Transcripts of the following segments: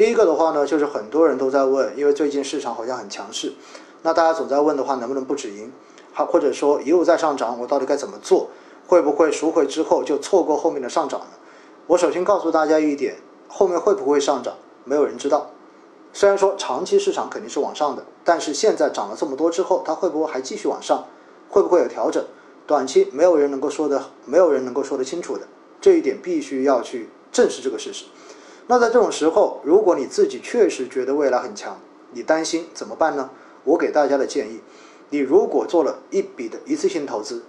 第一个的话呢，就是很多人都在问，因为最近市场好像很强势，那大家总在问的话，能不能不止盈？还或者说一路在上涨，我到底该怎么做？会不会赎回之后就错过后面的上涨呢？我首先告诉大家一点，后面会不会上涨，没有人知道。虽然说长期市场肯定是往上的，但是现在涨了这么多之后，它会不会还继续往上？会不会有调整？短期没有人能够说的，没有人能够说得清楚的。这一点必须要去正视这个事实。那在这种时候，如果你自己确实觉得未来很强，你担心怎么办呢？我给大家的建议，你如果做了一笔的一次性投资，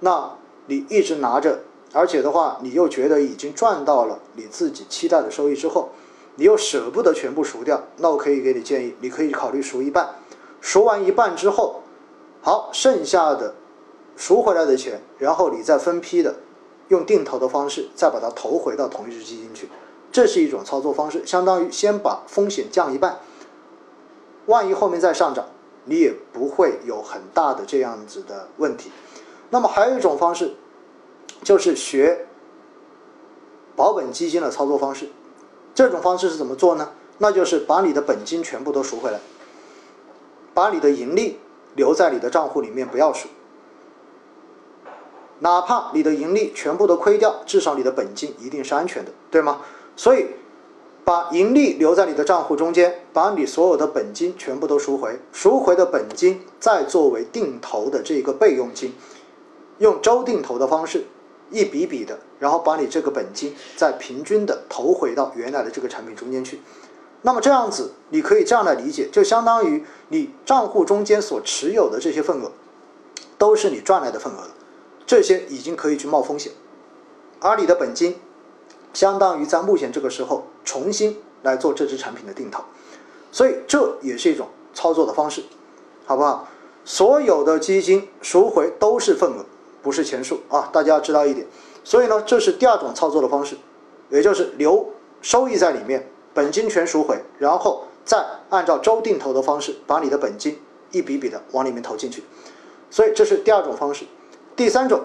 那你一直拿着，而且的话，你又觉得已经赚到了你自己期待的收益之后。你又舍不得全部赎掉，那我可以给你建议，你可以考虑赎一半，赎完一半之后，好，剩下的赎回来的钱，然后你再分批的用定投的方式再把它投回到同一只基金去，这是一种操作方式，相当于先把风险降一半，万一后面再上涨，你也不会有很大的这样子的问题。那么还有一种方式，就是学保本基金的操作方式。这种方式是怎么做呢？那就是把你的本金全部都赎回来，把你的盈利留在你的账户里面不要赎，哪怕你的盈利全部都亏掉，至少你的本金一定是安全的，对吗？所以把盈利留在你的账户中间，把你所有的本金全部都赎回，赎回的本金再作为定投的这个备用金，用周定投的方式。一笔笔的，然后把你这个本金再平均的投回到原来的这个产品中间去。那么这样子，你可以这样来理解，就相当于你账户中间所持有的这些份额，都是你赚来的份额了。这些已经可以去冒风险，而你的本金，相当于在目前这个时候重新来做这支产品的定投。所以这也是一种操作的方式，好不好？所有的基金赎回都是份额。不是钱数啊，大家要知道一点。所以呢，这是第二种操作的方式，也就是留收益在里面，本金全赎回，然后再按照周定投的方式，把你的本金一笔笔的往里面投进去。所以这是第二种方式。第三种，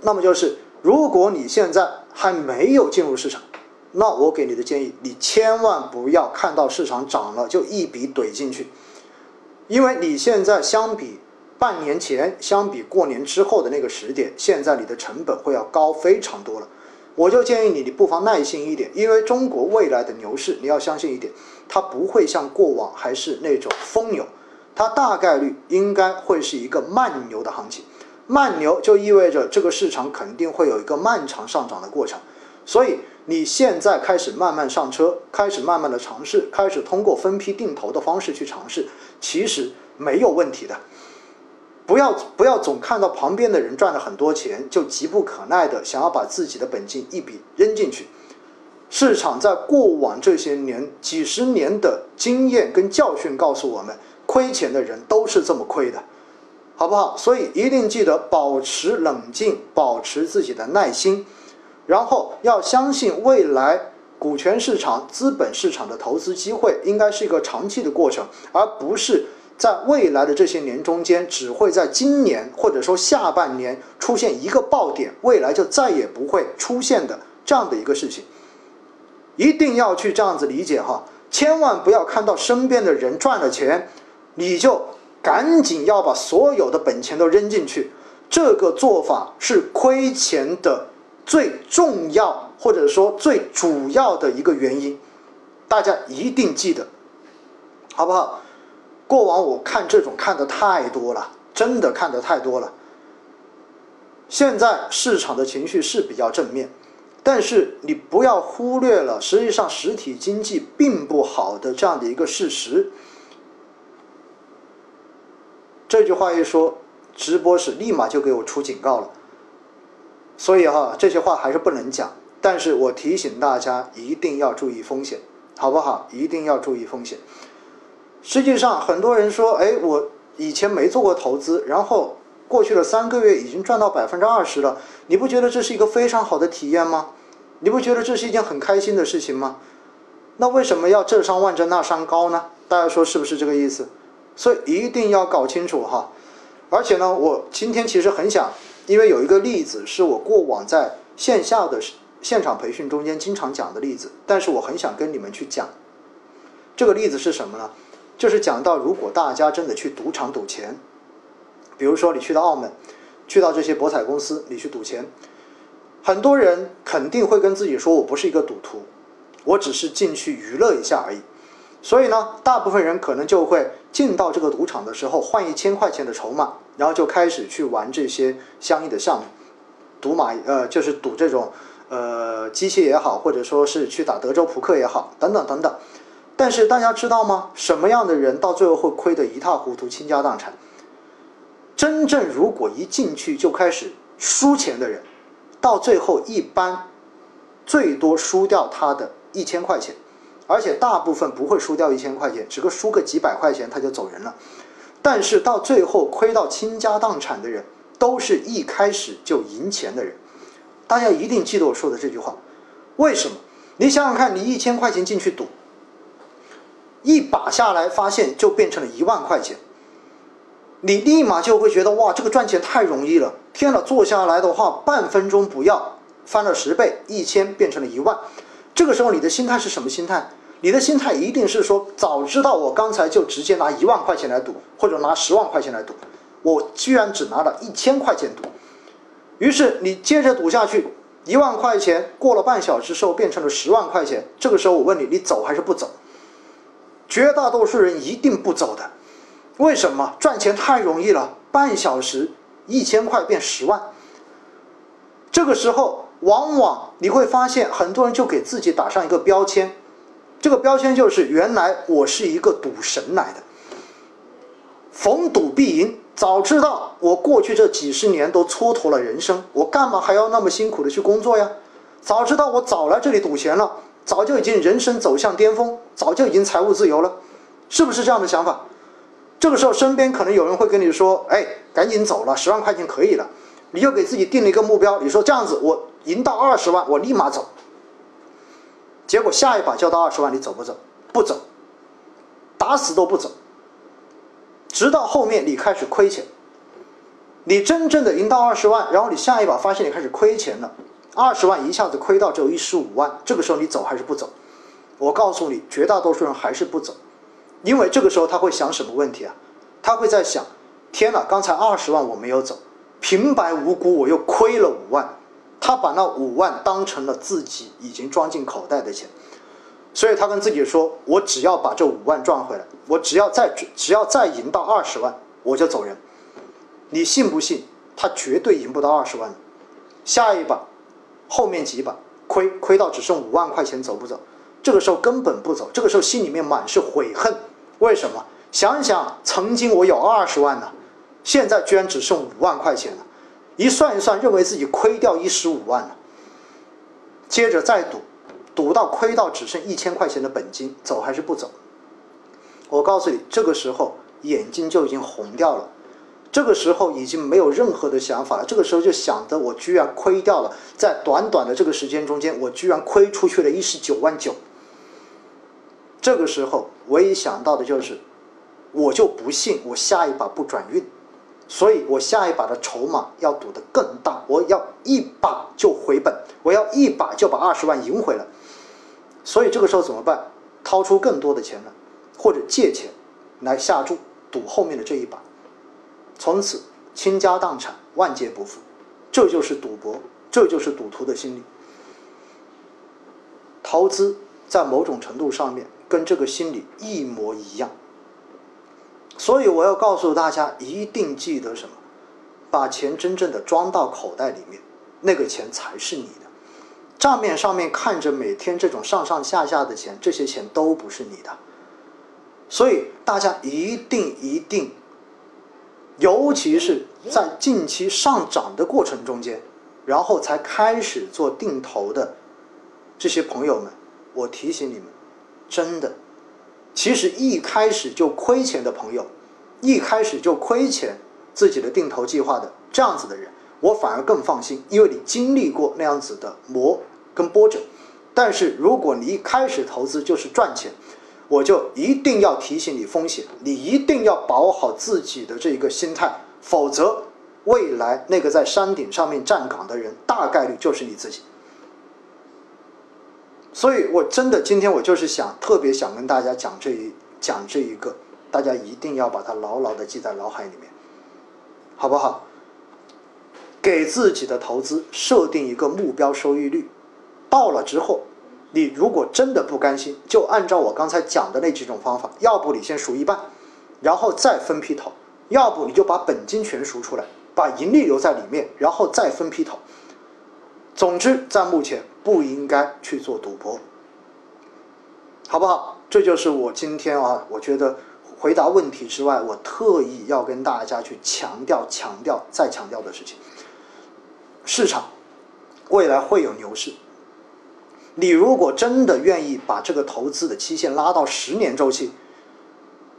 那么就是如果你现在还没有进入市场，那我给你的建议，你千万不要看到市场涨了就一笔怼进去，因为你现在相比。半年前相比过年之后的那个时点，现在你的成本会要高非常多了。我就建议你，你不妨耐心一点，因为中国未来的牛市，你要相信一点，它不会像过往还是那种疯牛，它大概率应该会是一个慢牛的行情。慢牛就意味着这个市场肯定会有一个漫长上涨的过程。所以你现在开始慢慢上车，开始慢慢的尝试，开始通过分批定投的方式去尝试，其实没有问题的。不要不要总看到旁边的人赚了很多钱，就急不可耐的想要把自己的本金一笔扔进去。市场在过往这些年几十年的经验跟教训告诉我们，亏钱的人都是这么亏的，好不好？所以一定记得保持冷静，保持自己的耐心，然后要相信未来股权市场、资本市场的投资机会应该是一个长期的过程，而不是。在未来的这些年中间，只会在今年或者说下半年出现一个爆点，未来就再也不会出现的这样的一个事情，一定要去这样子理解哈，千万不要看到身边的人赚了钱，你就赶紧要把所有的本钱都扔进去，这个做法是亏钱的最重要或者说最主要的一个原因，大家一定记得，好不好？过往我看这种看的太多了，真的看的太多了。现在市场的情绪是比较正面，但是你不要忽略了，实际上实体经济并不好的这样的一个事实。这句话一说，直播室立马就给我出警告了。所以哈，这些话还是不能讲。但是我提醒大家，一定要注意风险，好不好？一定要注意风险。实际上，很多人说：“哎，我以前没做过投资，然后过去了三个月已经赚到百分之二十了。你不觉得这是一个非常好的体验吗？你不觉得这是一件很开心的事情吗？那为什么要这山万仞那山高呢？大家说是不是这个意思？所以一定要搞清楚哈。而且呢，我今天其实很想，因为有一个例子是我过往在线下的现场培训中间经常讲的例子，但是我很想跟你们去讲。这个例子是什么呢？就是讲到如果大家真的去赌场赌钱，比如说你去到澳门，去到这些博彩公司，你去赌钱，很多人肯定会跟自己说：“我不是一个赌徒，我只是进去娱乐一下而已。”所以呢，大部分人可能就会进到这个赌场的时候换一千块钱的筹码，然后就开始去玩这些相应的项目，赌马呃就是赌这种呃机械也好，或者说是去打德州扑克也好，等等等等。但是大家知道吗？什么样的人到最后会亏得一塌糊涂、倾家荡产？真正如果一进去就开始输钱的人，到最后一般最多输掉他的一千块钱。而且大部分不会输掉一千块钱，只个输个几百块钱他就走人了。但是到最后亏到倾家荡产的人，都是一开始就赢钱的人。大家一定记得我说的这句话。为什么？你想想看，你一千块钱进去赌，一把下来发现就变成了一万块钱，你立马就会觉得哇，这个赚钱太容易了！天呐，做下来的话，半分钟不要翻了十倍，一千变成了一万。这个时候你的心态是什么心态？你的心态一定是说，早知道我刚才就直接拿一万块钱来赌，或者拿十万块钱来赌，我居然只拿了一千块钱赌。于是你接着赌下去，一万块钱过了半小时之后变成了十万块钱。这个时候我问你，你走还是不走？绝大多数人一定不走的。为什么？赚钱太容易了，半小时一千块变十万。这个时候。往往你会发现，很多人就给自己打上一个标签，这个标签就是原来我是一个赌神来的，逢赌必赢。早知道我过去这几十年都蹉跎了人生，我干嘛还要那么辛苦的去工作呀？早知道我早来这里赌钱了，早就已经人生走向巅峰，早就已经财务自由了，是不是这样的想法？这个时候身边可能有人会跟你说：“哎，赶紧走了，十万块钱可以了。”你就给自己定了一个目标，你说这样子我。赢到二十万，我立马走。结果下一把交到二十万，你走不走？不走，打死都不走。直到后面你开始亏钱，你真正的赢到二十万，然后你下一把发现你开始亏钱了，二十万一下子亏到只有一十五万，这个时候你走还是不走？我告诉你，绝大多数人还是不走，因为这个时候他会想什么问题啊？他会在想：天哪，刚才二十万我没有走，平白无故我又亏了五万。他把那五万当成了自己已经装进口袋的钱，所以他跟自己说：“我只要把这五万赚回来，我只要再只要再赢到二十万，我就走人。”你信不信？他绝对赢不到二十万。下一把，后面几把亏亏到只剩五万块钱，走不走？这个时候根本不走，这个时候心里面满是悔恨。为什么？想想曾经我有二十万呢，现在居然只剩五万块钱了。一算一算，认为自己亏掉一十五万了。接着再赌，赌到亏到只剩一千块钱的本金，走还是不走？我告诉你，这个时候眼睛就已经红掉了，这个时候已经没有任何的想法了。这个时候就想着，我居然亏掉了，在短短的这个时间中间，我居然亏出去了一十九万九。这个时候唯一想到的就是，我就不信我下一把不转运。所以我下一把的筹码要赌得更大，我要一把就回本，我要一把就把二十万赢回来。所以这个时候怎么办？掏出更多的钱来，或者借钱来下注赌后面的这一把，从此倾家荡产，万劫不复。这就是赌博，这就是赌徒的心理。投资在某种程度上面跟这个心理一模一样。所以我要告诉大家，一定记得什么？把钱真正的装到口袋里面，那个钱才是你的。账面上面看着每天这种上上下下的钱，这些钱都不是你的。所以大家一定一定，尤其是在近期上涨的过程中间，然后才开始做定投的这些朋友们，我提醒你们，真的。其实一开始就亏钱的朋友，一开始就亏钱自己的定投计划的这样子的人，我反而更放心，因为你经历过那样子的磨跟波折。但是如果你一开始投资就是赚钱，我就一定要提醒你风险，你一定要把握好自己的这一个心态，否则未来那个在山顶上面站岗的人，大概率就是你自己。所以我真的今天我就是想特别想跟大家讲这一讲这一个，大家一定要把它牢牢的记在脑海里面，好不好？给自己的投资设定一个目标收益率，到了之后，你如果真的不甘心，就按照我刚才讲的那几种方法，要不你先赎一半，然后再分批投；要不你就把本金全赎出来，把盈利留在里面，然后再分批投。总之，在目前不应该去做赌博，好不好？这就是我今天啊，我觉得回答问题之外，我特意要跟大家去强调、强调、再强调的事情。市场未来会有牛市，你如果真的愿意把这个投资的期限拉到十年周期，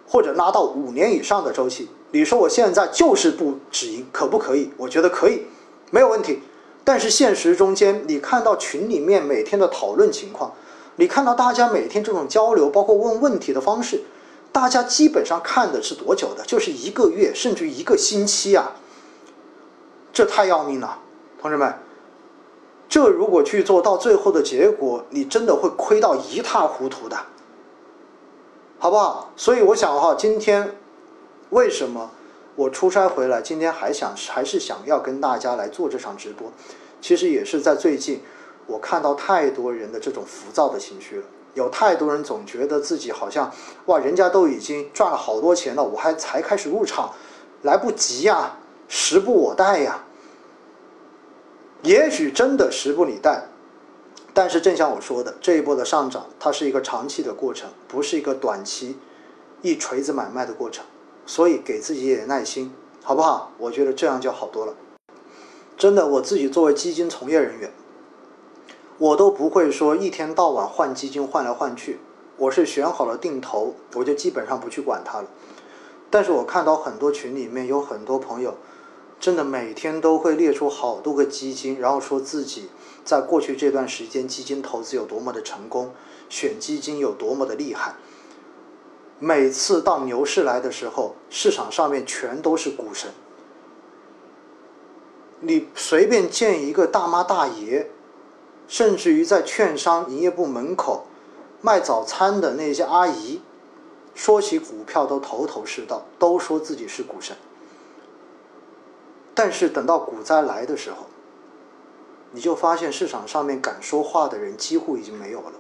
或者拉到五年以上的周期，你说我现在就是不止盈，可不可以？我觉得可以，没有问题。但是现实中间，你看到群里面每天的讨论情况，你看到大家每天这种交流，包括问问题的方式，大家基本上看的是多久的？就是一个月，甚至一个星期啊！这太要命了。同志们，这如果去做到最后的结果，你真的会亏到一塌糊涂的，好不好？所以我想哈，今天为什么我出差回来，今天还想还是想要跟大家来做这场直播，其实也是在最近，我看到太多人的这种浮躁的情绪了，有太多人总觉得自己好像哇，人家都已经赚了好多钱了，我还才开始入场，来不及呀，时不我待呀。也许真的时不你待，但是正像我说的，这一波的上涨，它是一个长期的过程，不是一个短期一锤子买卖的过程，所以给自己一点耐心，好不好？我觉得这样就好多了。真的，我自己作为基金从业人员，我都不会说一天到晚换基金换来换去，我是选好了定投，我就基本上不去管它了。但是我看到很多群里面有很多朋友。真的每天都会列出好多个基金，然后说自己在过去这段时间基金投资有多么的成功，选基金有多么的厉害。每次到牛市来的时候，市场上面全都是股神。你随便见一个大妈大爷，甚至于在券商营业部门口卖早餐的那些阿姨，说起股票都头头是道，都说自己是股神。但是等到股灾来的时候，你就发现市场上面敢说话的人几乎已经没有了。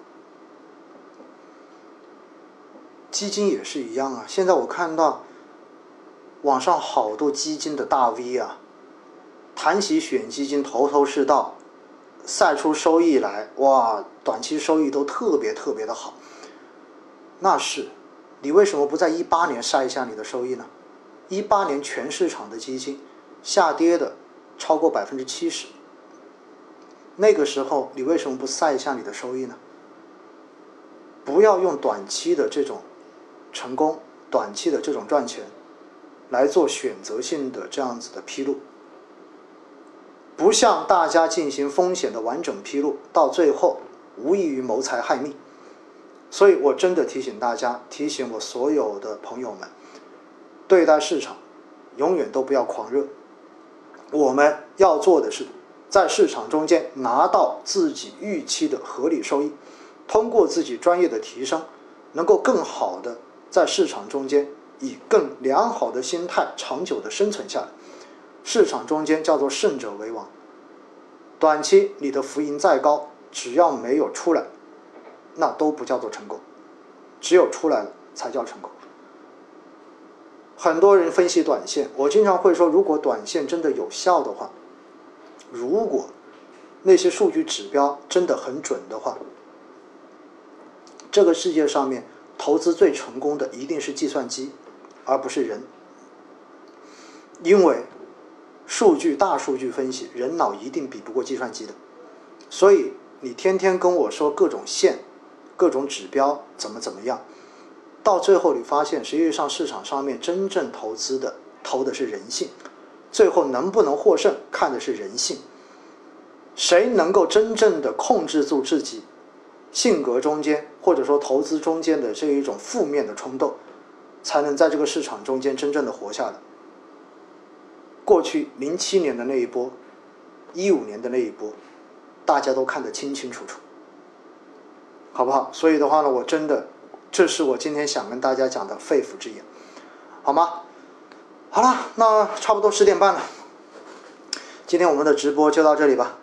基金也是一样啊，现在我看到网上好多基金的大 V 啊，谈起选基金头头是道，晒出收益来，哇，短期收益都特别特别的好。那是，你为什么不在一八年晒一下你的收益呢？一八年全市场的基金。下跌的超过百分之七十，那个时候你为什么不晒一下你的收益呢？不要用短期的这种成功、短期的这种赚钱来做选择性的这样子的披露，不向大家进行风险的完整披露，到最后无异于谋财害命。所以我真的提醒大家，提醒我所有的朋友们，对待市场永远都不要狂热。我们要做的是，在市场中间拿到自己预期的合理收益，通过自己专业的提升，能够更好的在市场中间以更良好的心态长久的生存下来。市场中间叫做胜者为王。短期你的浮盈再高，只要没有出来，那都不叫做成功，只有出来了才叫成功。很多人分析短线，我经常会说，如果短线真的有效的话，如果那些数据指标真的很准的话，这个世界上面投资最成功的一定是计算机，而不是人，因为数据大数据分析，人脑一定比不过计算机的，所以你天天跟我说各种线、各种指标怎么怎么样。到最后，你发现实际上市场上面真正投资的投的是人性，最后能不能获胜看的是人性。谁能够真正的控制住自己性格中间或者说投资中间的这一种负面的冲动，才能在这个市场中间真正的活下来。过去零七年的那一波，一五年的那一波，大家都看得清清楚楚。好不好？所以的话呢，我真的，这是我今天想跟大家讲的肺腑之言，好吗？好了，那差不多十点半了，今天我们的直播就到这里吧。